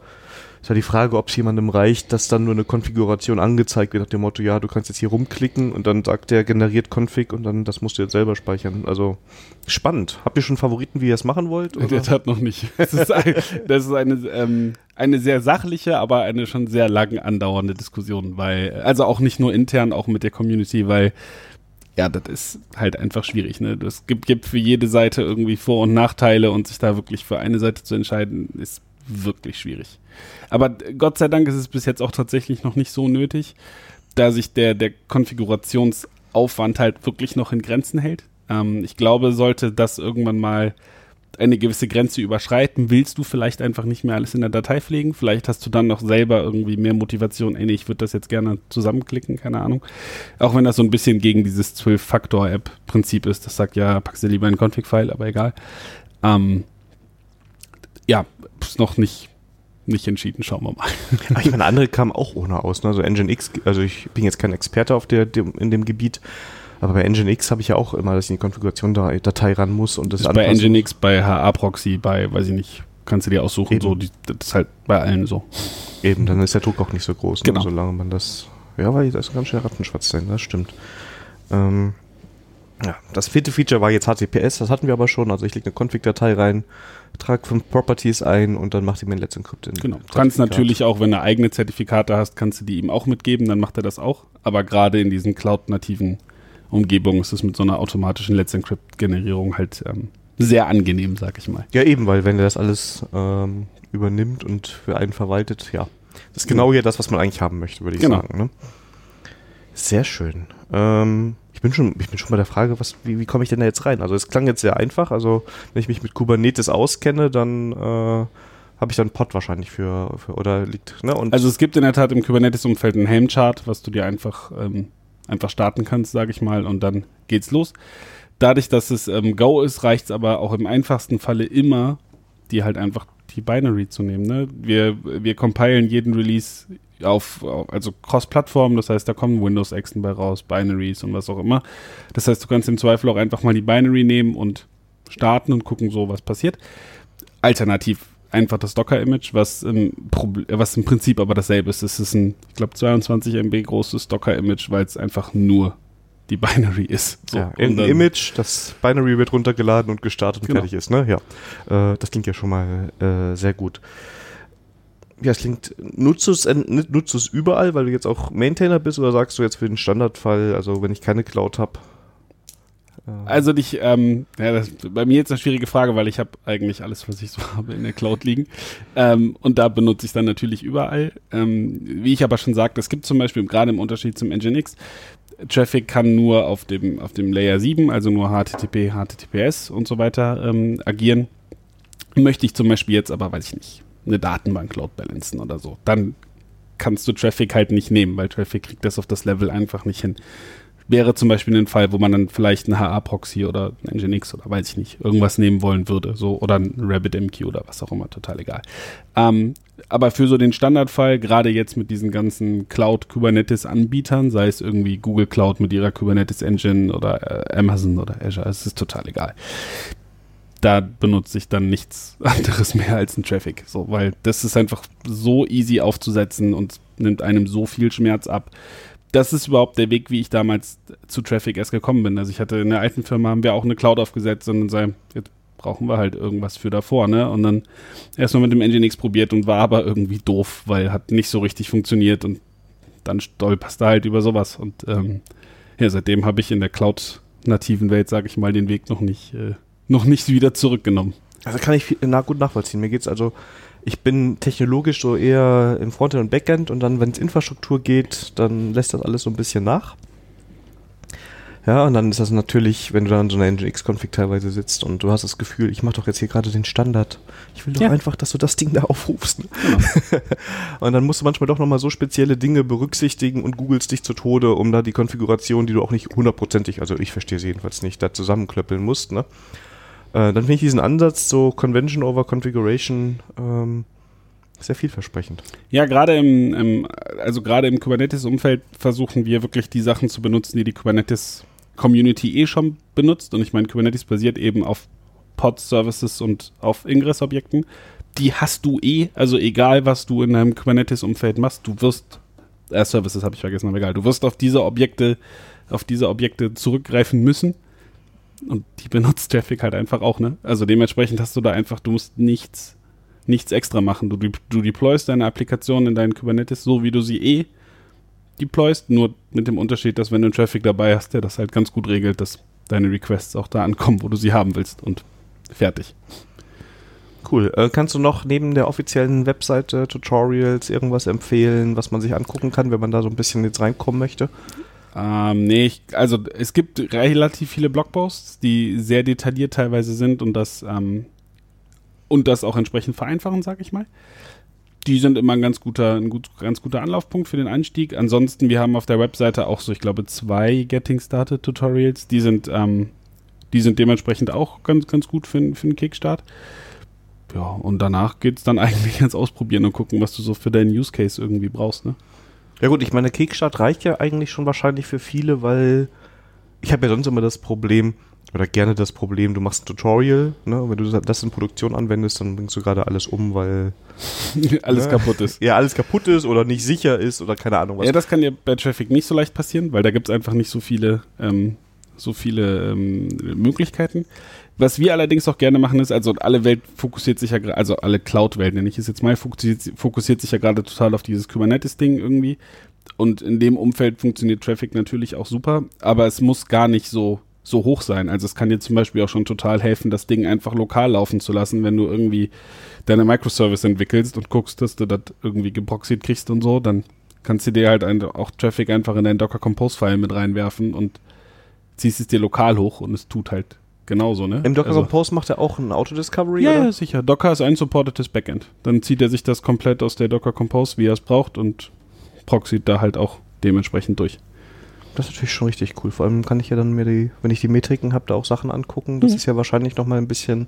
ist ja die Frage, ob es jemandem reicht, dass dann nur eine Konfiguration angezeigt wird nach dem Motto, ja, du kannst jetzt hier rumklicken und dann sagt der generiert Config und dann das musst du jetzt selber speichern. Also spannend. Habt ihr schon Favoriten, wie ihr es machen wollt? Oder? Der hat noch nicht. Das ist, ein, das ist eine, ähm, eine sehr sachliche, aber eine schon sehr lang andauernde Diskussion, weil, also auch nicht nur intern, auch mit der Community, weil ja, das ist halt einfach schwierig. Ne? Es gibt, gibt für jede Seite irgendwie Vor- und Nachteile und sich da wirklich für eine Seite zu entscheiden, ist wirklich schwierig. Aber Gott sei Dank ist es bis jetzt auch tatsächlich noch nicht so nötig, da sich der, der Konfigurationsaufwand halt wirklich noch in Grenzen hält. Ähm, ich glaube, sollte das irgendwann mal eine gewisse Grenze überschreiten, willst du vielleicht einfach nicht mehr alles in der Datei pflegen. Vielleicht hast du dann noch selber irgendwie mehr Motivation, ey, nee, ich würde das jetzt gerne zusammenklicken, keine Ahnung. Auch wenn das so ein bisschen gegen dieses 12-Faktor-App-Prinzip ist, das sagt ja, packst dir lieber einen Config-File, aber egal. Ähm, ja, ist noch nicht nicht entschieden, schauen wir mal. ich meine, andere kamen auch ohne aus. Ne? Also Nginx, also ich bin jetzt kein Experte auf der, dem, in dem Gebiet, aber bei Nginx habe ich ja auch immer, dass ich in die Konfiguration der Datei ran muss und das ist bei Nginx, bei HA-Proxy, bei, weiß ich nicht, kannst du dir aussuchen, so, die, das ist halt bei allen so. Eben, dann ist der Druck auch nicht so groß, ne? genau. solange man das, ja, weil da ist ganz schön Rattenschwarz sein, das stimmt. Ähm, ja, das vierte Feature war jetzt HTTPS, das hatten wir aber schon, also ich lege eine Config-Datei rein, trage fünf Properties ein und dann macht er mir ein Let's Encrypt. Genau. Du kannst natürlich auch, wenn du eigene Zertifikate hast, kannst du die ihm auch mitgeben, dann macht er das auch. Aber gerade in diesen Cloud-nativen Umgebungen ist es mit so einer automatischen Let's Encrypt-Generierung halt ähm, sehr angenehm, sag ich mal. Ja, eben, weil wenn er das alles ähm, übernimmt und für einen verwaltet, ja. Das ist genau hier das, was man eigentlich haben möchte, würde ich genau. sagen. Ne? Sehr schön. Ähm, ich bin schon, ich bin schon bei der Frage, was, wie, wie komme ich denn da jetzt rein? Also es klang jetzt sehr einfach. Also wenn ich mich mit Kubernetes auskenne, dann äh, habe ich dann Pod wahrscheinlich für, für oder liegt. Ne? Und also es gibt in der Tat im Kubernetes-Umfeld einen Helm-Chart, was du dir einfach ähm, einfach starten kannst, sage ich mal, und dann geht's los. Dadurch, dass es ähm, Go ist, reicht es aber auch im einfachsten Falle immer, die halt einfach die Binary zu nehmen. Ne? Wir, wir compilen jeden Release auf, also Cross-Plattform, das heißt, da kommen Windows-Exen bei raus, Binaries und was auch immer. Das heißt, du kannst im Zweifel auch einfach mal die Binary nehmen und starten und gucken so, was passiert. Alternativ einfach das Docker-Image, was, im was im Prinzip aber dasselbe ist. Es ist ein, ich glaube, 22 MB großes Docker-Image, weil es einfach nur die Binary ist. So. Ja, ein Image, das Binary wird runtergeladen und gestartet und genau. fertig ist. Ne? Ja, äh, das klingt ja schon mal äh, sehr gut ja, es klingt, nutzt du es, nutzt du es überall, weil du jetzt auch Maintainer bist oder sagst du jetzt für den Standardfall, also wenn ich keine Cloud habe? Äh also dich, ähm, ja, das, bei mir jetzt eine schwierige Frage, weil ich habe eigentlich alles, was ich so habe, in der Cloud liegen. Ähm, und da benutze ich dann natürlich überall. Ähm, wie ich aber schon sagte, es gibt zum Beispiel gerade im Unterschied zum Nginx, Traffic kann nur auf dem, auf dem Layer 7, also nur HTTP, HTTPS und so weiter ähm, agieren. Möchte ich zum Beispiel jetzt aber, weiß ich nicht, eine Datenbank load balancen oder so. Dann kannst du Traffic halt nicht nehmen, weil Traffic kriegt das auf das Level einfach nicht hin. Wäre zum Beispiel ein Fall, wo man dann vielleicht einen HA-Proxy oder ein Nginx oder weiß ich nicht, irgendwas nehmen wollen würde, so oder ein RabbitMQ oder was auch immer, total egal. Ähm, aber für so den Standardfall, gerade jetzt mit diesen ganzen Cloud-Kubernetes-Anbietern, sei es irgendwie Google Cloud mit ihrer Kubernetes-Engine oder äh, Amazon oder Azure, es ist total egal da benutze ich dann nichts anderes mehr als ein Traffic. So, weil das ist einfach so easy aufzusetzen und nimmt einem so viel Schmerz ab. Das ist überhaupt der Weg, wie ich damals zu Traffic erst gekommen bin. Also ich hatte in der alten Firma haben wir auch eine Cloud aufgesetzt und dann sei, jetzt brauchen wir halt irgendwas für davor, ne? Und dann erstmal mit dem Nginx probiert und war aber irgendwie doof, weil hat nicht so richtig funktioniert und dann stolperst du halt über sowas. Und ähm, ja, seitdem habe ich in der Cloud-nativen Welt, sage ich mal, den Weg noch nicht, äh, noch nicht wieder zurückgenommen. Also kann ich na, gut nachvollziehen. Mir geht's also, ich bin technologisch so eher im Frontend und Backend und dann, wenn es Infrastruktur geht, dann lässt das alles so ein bisschen nach. Ja, und dann ist das natürlich, wenn du da in so einer Nginx-Config teilweise sitzt und du hast das Gefühl, ich mache doch jetzt hier gerade den Standard. Ich will doch Ja. einfach, dass du das Ding da aufrufst. Ne? Genau. und dann musst du manchmal doch nochmal so spezielle Dinge berücksichtigen und googelst dich zu Tode, um da die Konfiguration, die du auch nicht hundertprozentig, also ich verstehe sie jedenfalls nicht, da zusammenklöppeln musst. Ne? Äh, dann finde ich diesen Ansatz, so Convention over Configuration, ähm, sehr vielversprechend. Ja, gerade im, im, also im Kubernetes-Umfeld versuchen wir wirklich die Sachen zu benutzen, die die Kubernetes-Community eh schon benutzt. Und ich meine, Kubernetes basiert eben auf Pod-Services und auf Ingress-Objekten. Die hast du eh, also egal, was du in deinem Kubernetes-Umfeld machst, du wirst, äh, Services habe ich vergessen, aber egal, du wirst auf diese Objekte, auf diese Objekte zurückgreifen müssen. Und die benutzt Traffic halt einfach auch, ne? Also dementsprechend hast du da einfach, du musst nichts nichts extra machen. Du, du deployst deine Applikation in deinen Kubernetes so, wie du sie eh deployst, nur mit dem Unterschied, dass wenn du einen Traffic dabei hast, der das halt ganz gut regelt, dass deine Requests auch da ankommen, wo du sie haben willst und fertig. Cool. Äh, kannst du noch neben der offiziellen Webseite Tutorials irgendwas empfehlen, was man sich angucken kann, wenn man da so ein bisschen jetzt reinkommen möchte? Ähm, nee, ich, also es gibt relativ viele Blogposts, die sehr detailliert teilweise sind und das ähm, und das auch entsprechend vereinfachen, sag ich mal. Die sind immer ein ganz guter, ein gut, ganz guter Anlaufpunkt für den Einstieg. Ansonsten, wir haben auf der Webseite auch so, ich glaube, zwei Getting Started Tutorials. Die sind, ähm, die sind dementsprechend auch ganz, ganz gut für, für einen Kickstart. Ja, und danach geht es dann eigentlich ans Ausprobieren und gucken, was du so für deinen Use Case irgendwie brauchst, ne? Ja gut, ich meine, Kickstart reicht ja eigentlich schon wahrscheinlich für viele, weil ich habe ja sonst immer das Problem, oder gerne das Problem, du machst ein Tutorial, ne? wenn du das in Produktion anwendest, dann bringst du gerade alles um, weil Alles Ne? kaputt ist. ja alles kaputt ist oder nicht sicher ist oder keine Ahnung was. Ja, das kann dir bei Traffic nicht so leicht passieren, weil da gibt es einfach nicht so viele, ähm, so viele ähm, Möglichkeiten. Was wir allerdings auch gerne machen ist, also alle Welt fokussiert sich ja gerade, also alle Cloud-Welt nenne ich es jetzt mal, fokussiert, fokussiert sich ja gerade total auf dieses Kubernetes-Ding irgendwie. Und in dem Umfeld funktioniert Traffic natürlich auch super, aber es muss gar nicht so, so hoch sein. Also es kann dir zum Beispiel auch schon total helfen, das Ding einfach lokal laufen zu lassen, wenn du irgendwie deine Microservice entwickelst und guckst, dass du das irgendwie geproxied kriegst und so, dann kannst du dir halt ein, auch Traffic einfach in deinen Docker Compose File mit reinwerfen und ziehst es dir lokal hoch und es tut halt genauso, ne? Im Docker Also- Compose macht er auch ein Auto-Discovery, ja, oder? ja, sicher. Docker ist ein supportetes Backend. Dann zieht er sich das komplett aus der Docker Compose, wie er es braucht und proxied da halt auch dementsprechend durch. Das ist natürlich schon richtig cool. Vor allem kann ich ja dann mir die, wenn ich die Metriken habe, da auch Sachen angucken. Das Mhm. ist ja wahrscheinlich noch mal ein bisschen,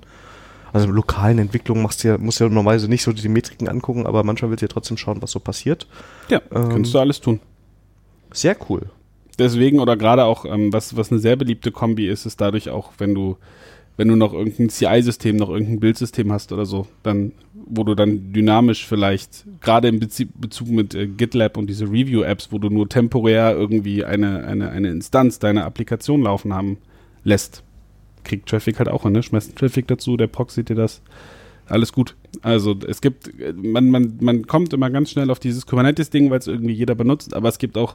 also in lokalen Entwicklungen machst du ja, musst du ja normalerweise nicht so die Metriken angucken, aber manchmal willst du ja trotzdem schauen, was so passiert. Ja, Ähm, kannst du alles tun. Sehr cool. Deswegen oder gerade auch, ähm, was, was eine sehr beliebte Kombi ist, ist dadurch auch, wenn du, wenn du noch irgendein CI-System, noch irgendein Bildsystem hast oder so, dann, wo du dann dynamisch vielleicht, gerade im Bezie Bezug mit äh, GitLab und diese Review-Apps, wo du nur temporär irgendwie eine, eine, eine Instanz deiner Applikation laufen haben lässt, kriegt Traffic halt auch ne? Schmeißt Traffic dazu, der proxiet dir das. Alles gut. Also es gibt, äh, man, man, man kommt immer ganz schnell auf dieses Kubernetes-Ding, weil es irgendwie jeder benutzt, aber es gibt auch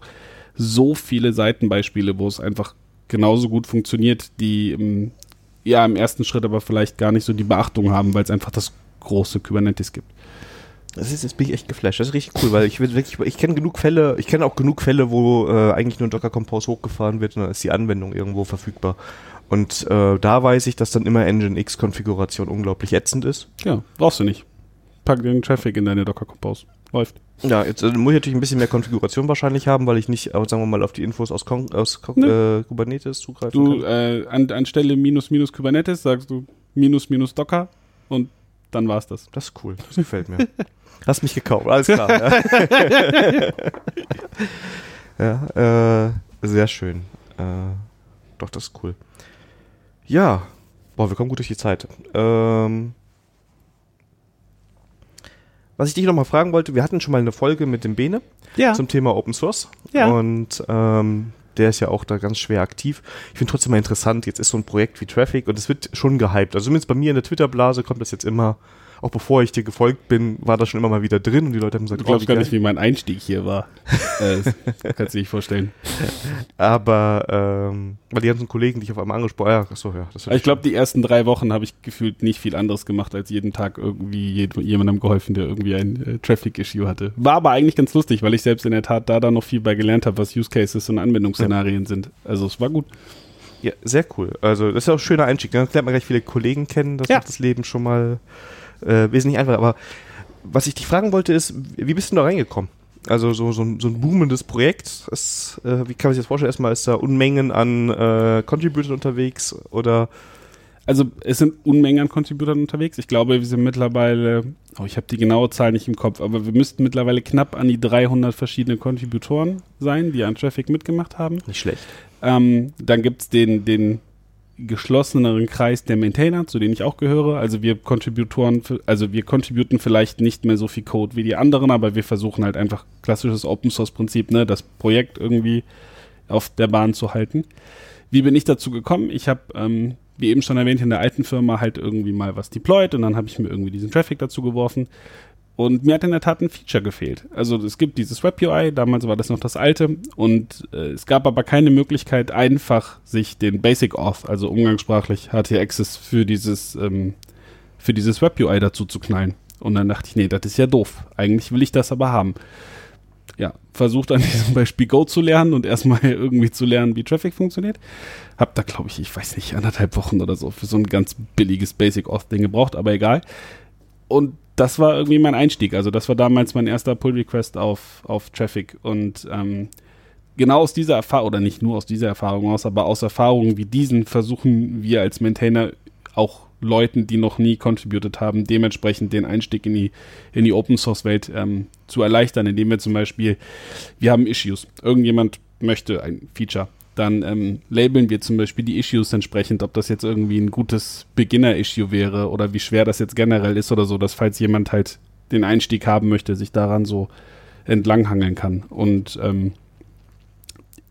so viele Seitenbeispiele, wo es einfach genauso gut funktioniert, die im, ja im ersten Schritt aber vielleicht gar nicht so die Beachtung haben, weil es einfach das große Kubernetes gibt. Das ist, jetzt bin ich echt geflasht. Das ist richtig cool, weil ich wirklich, ich kenne genug Fälle, ich kenne auch genug Fälle, wo äh, eigentlich nur ein Docker Compose hochgefahren wird und dann ist die Anwendung irgendwo verfügbar. Und äh, da weiß ich, dass dann immer Nginx-Konfiguration unglaublich ätzend ist. Ja, brauchst du nicht. Pack den Traffic in deine Docker Compose. Läuft. Ja, jetzt äh, muss ich natürlich ein bisschen mehr Konfiguration wahrscheinlich haben, weil ich nicht, äh, sagen wir mal, auf die Infos aus, Kon aus Kon Ne. äh, Kubernetes zugreifen Du kann. äh, an, anstelle minus minus Kubernetes sagst du minus minus Docker und dann war's das. Das ist cool, das gefällt mir. Hast mich gekauft, alles klar. ja, ja äh, sehr schön. Äh, doch, das ist cool. Ja, Boah, wir kommen gut durch die Zeit. Ähm, was ich dich noch mal fragen wollte, wir hatten schon mal eine Folge mit dem Bene Ja. zum Thema Open Source. Ja. Und ähm, der ist ja auch da ganz schwer aktiv. Ich finde trotzdem mal interessant, jetzt ist so ein Projekt wie Traffic und es wird schon gehypt. Also zumindest bei mir in der Twitter-Blase kommt das jetzt immer, auch bevor ich dir gefolgt bin, war das schon immer mal wieder drin und die Leute haben gesagt, Du glaubst wie gar nicht, wie mein Einstieg hier war. äh, kannst du dir nicht vorstellen. Aber ähm, weil die ganzen Kollegen dich auf einmal angesprochen ja, achso, ja, das ich glaube, die ersten drei Wochen habe ich gefühlt nicht viel anderes gemacht, als jeden Tag irgendwie jed- jemandem geholfen, der irgendwie ein äh, Traffic-Issue hatte. War aber eigentlich ganz lustig, weil ich selbst in der Tat da dann noch viel bei gelernt habe, was Use Cases und Anwendungsszenarien sind. Also es war gut. Ja, sehr cool. Also das ist ja auch ein schöner Einstieg. Dann lernt man gleich viele Kollegen kennen. Das Ja. macht das Leben schon mal äh, wesentlich einfacher. Aber was ich dich fragen wollte ist, wie bist du da reingekommen? Also so, so, ein, so ein boomendes Projekt. Es, äh, wie kann man sich das vorstellen? Erstmal ist da Unmengen an äh, Contributors unterwegs oder Also es sind Unmengen an Contributern unterwegs. Ich glaube, wir sind mittlerweile, oh, ich habe die genaue Zahl nicht im Kopf, aber wir müssten mittlerweile knapp an die 300 verschiedene Contributoren sein, die an Traffic mitgemacht haben. nicht schlecht. Ähm, dann gibt es den, den geschlosseneren Kreis der Maintainer, zu denen ich auch gehöre. Also wir Contributoren, also wir contributen vielleicht nicht mehr so viel Code wie die anderen, aber wir versuchen halt einfach klassisches Open Source Prinzip, ne, das Projekt irgendwie auf der Bahn zu halten. Wie bin ich dazu gekommen? Ich habe, ähm, wie eben schon erwähnt, in der alten Firma halt irgendwie mal was deployed und dann habe ich mir irgendwie diesen Traffic dazu geworfen. Und mir hat in der Tat ein Feature gefehlt. Also es gibt dieses Web UI, damals war das noch das alte, und äh, es gab aber keine Möglichkeit, einfach sich den Basic Auth, also umgangssprachlich HT-Access für dieses, ähm, für dieses Web UI dazu zu knallen. Und dann dachte ich, nee, das ist ja doof. Eigentlich will ich das aber haben. Ja, versucht an diesem Beispiel Go zu lernen und erstmal irgendwie zu lernen, wie Traffic funktioniert. Hab da, glaube ich, ich weiß nicht, anderthalb Wochen oder so für so ein ganz billiges Basic Auth-Ding gebraucht, aber egal. Und das war irgendwie mein Einstieg. Also das war damals mein erster Pull-Request auf, auf Traffic. Und ähm, genau aus dieser Erfahrung, oder nicht nur aus dieser Erfahrung aus, aber aus Erfahrungen wie diesen versuchen wir als Maintainer auch Leuten, die noch nie contributed haben, dementsprechend den Einstieg in die, in die Open-Source-Welt ähm, zu erleichtern, indem wir zum Beispiel, wir haben Issues. Irgendjemand möchte ein Feature. Dann ähm, labeln wir zum Beispiel die Issues entsprechend, ob das jetzt irgendwie ein gutes Beginner-Issue wäre oder wie schwer das jetzt generell ist oder so, dass falls jemand halt den Einstieg haben möchte, sich daran so entlanghangeln kann. Und ähm,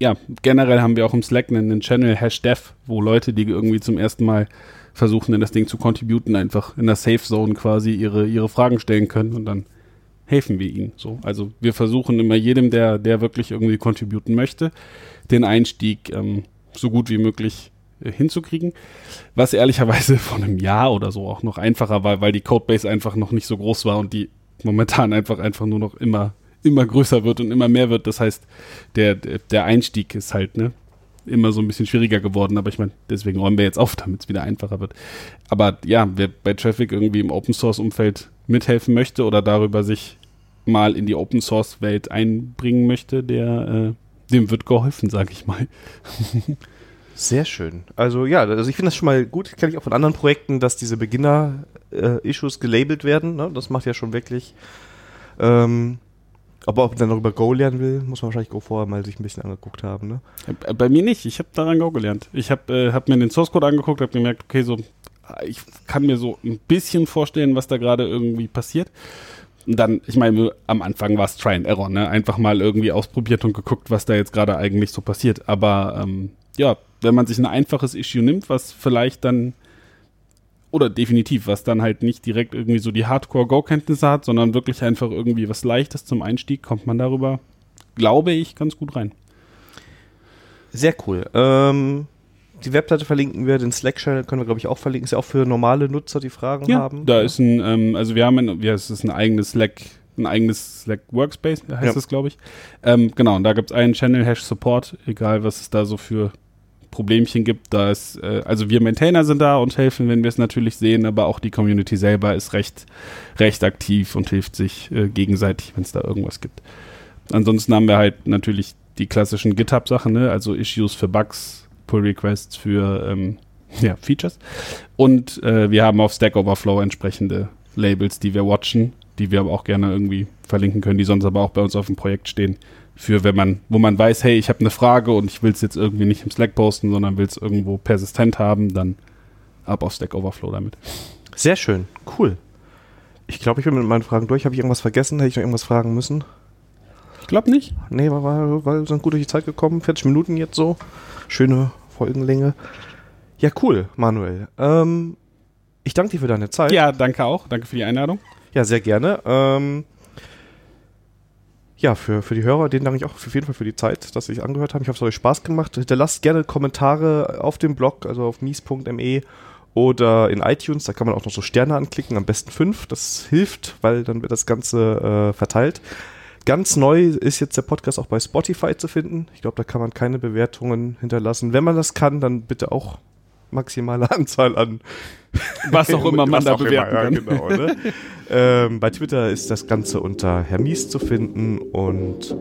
ja, generell haben wir auch im Slack einen, Channel Hashdev, wo Leute, die irgendwie zum ersten Mal versuchen, in das Ding zu contributen, einfach in der Safe Zone quasi ihre, ihre Fragen stellen können und dann helfen wir ihnen. So, also wir versuchen immer jedem, der, der wirklich irgendwie contributen möchte, den Einstieg ähm, so gut wie möglich äh, hinzukriegen. Was ehrlicherweise vor einem Jahr oder so auch noch einfacher war, weil die Codebase einfach noch nicht so groß war und die momentan einfach einfach nur noch immer immer größer wird und immer mehr wird. Das heißt, der, der Einstieg ist halt ne, immer so ein bisschen schwieriger geworden. Aber ich meine, deswegen räumen wir jetzt auf, damit es wieder einfacher wird. Aber ja, wer bei Traffic irgendwie im Open Source Umfeld mithelfen möchte oder darüber sich mal in die Open Source Welt einbringen möchte, der äh, dem wird geholfen, sage ich mal. Sehr schön. Also ja, also ich finde das schon mal gut. Kenne ich auch von anderen Projekten, dass diese Beginner-Issues gelabelt werden. Ne? Das macht ja schon wirklich. Ähm, aber ob man dann noch über Go lernen will, muss man wahrscheinlich Go vorher mal sich ein bisschen angeguckt haben. Ne? Äh, Bei mir nicht. Ich habe daran Go gelernt. Ich habe äh, hab mir den Source Code angeguckt, habe gemerkt, okay, so ich kann mir so ein bisschen vorstellen, was da gerade irgendwie passiert. Dann, ich meine, am Anfang war es Try and Error, ne? Einfach mal irgendwie ausprobiert und geguckt, was da jetzt gerade eigentlich so passiert. Aber ähm, ja, wenn man sich ein einfaches Issue nimmt, was vielleicht dann oder definitiv, was dann halt nicht direkt irgendwie so die Hardcore-Go-Kenntnisse hat, sondern wirklich einfach irgendwie was Leichtes zum Einstieg, kommt man darüber, glaube ich, ganz gut rein. Sehr cool. Ähm, die Webseite verlinken wir, den Slack-Channel können wir, glaube ich, auch verlinken. Ist ja auch für normale Nutzer, die Fragen Ja, haben. da ist ein, ähm, also wir haben ein, ja, es ist ein eigenes Slack, ein eigenes Slack Workspace, heißt Ja. es, glaube ich. Ähm, genau, und da gibt es einen Channel Hash Support, egal was es da so für Problemchen gibt. Da ist, äh, also wir Maintainer sind da und helfen, wenn wir es natürlich sehen, aber auch die Community selber ist recht, recht aktiv und hilft sich äh, gegenseitig, wenn es da irgendwas gibt. Ansonsten haben wir halt natürlich die klassischen GitHub-Sachen, ne? also Issues für Bugs, Pull-Requests für ähm, ja, Features. Und äh, wir haben auf Stack Overflow entsprechende Labels, die wir watchen, die wir aber auch gerne irgendwie verlinken können, die sonst aber auch bei uns auf dem Projekt stehen. Für wenn man, wo man weiß, hey, ich habe eine Frage und ich will es jetzt irgendwie nicht im Slack posten, sondern will es irgendwo persistent haben, dann ab auf Stack Overflow damit. Sehr schön, cool. Ich glaube, ich bin mit meinen Fragen durch. Habe ich irgendwas vergessen? Hätte ich noch irgendwas fragen müssen? Ich glaube nicht. Nee, war, war sind gut durch die Zeit gekommen. 40 Minuten jetzt so. Schöne Folgenlänge. Ja, cool, Manuel. Ähm, ich danke dir für deine Zeit. Ja, danke auch. Danke für die Einladung. Ja, sehr gerne. Ähm, ja, für, für die Hörer, denen danke ich auch auf jeden Fall für die Zeit, dass sie sich angehört haben. Ich hoffe, es hat euch Spaß gemacht. Hinterlasst gerne Kommentare auf dem Blog, also auf mies.me oder in iTunes. Da kann man auch noch so Sterne anklicken, am besten fünf. Das hilft, weil dann wird das Ganze äh, verteilt. Ganz neu ist jetzt der Podcast auch bei Spotify zu finden. Ich glaube, da kann man keine Bewertungen hinterlassen. Wenn man das kann, dann bitte auch maximale Anzahl an was auch immer man da bewerten immer, kann. Ja, genau, ne? ähm, bei Twitter ist das Ganze unter Hermies zu finden und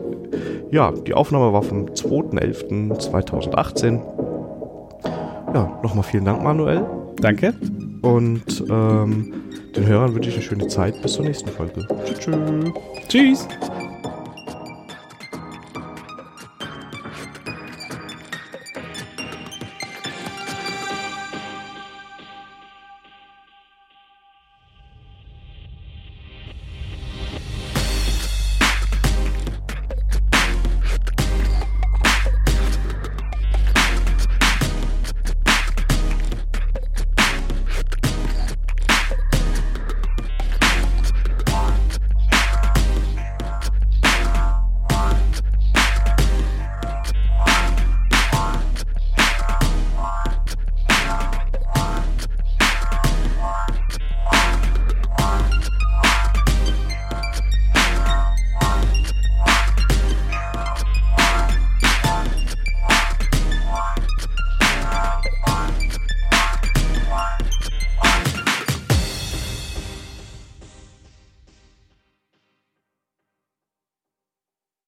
ja, die Aufnahme war vom 2.11.2018. Ja, nochmal vielen Dank, Manuel. Danke. Und ähm, den Hörern wünsche ich eine schöne Zeit. Bis zur nächsten Folge. Tschüss. Tschüss.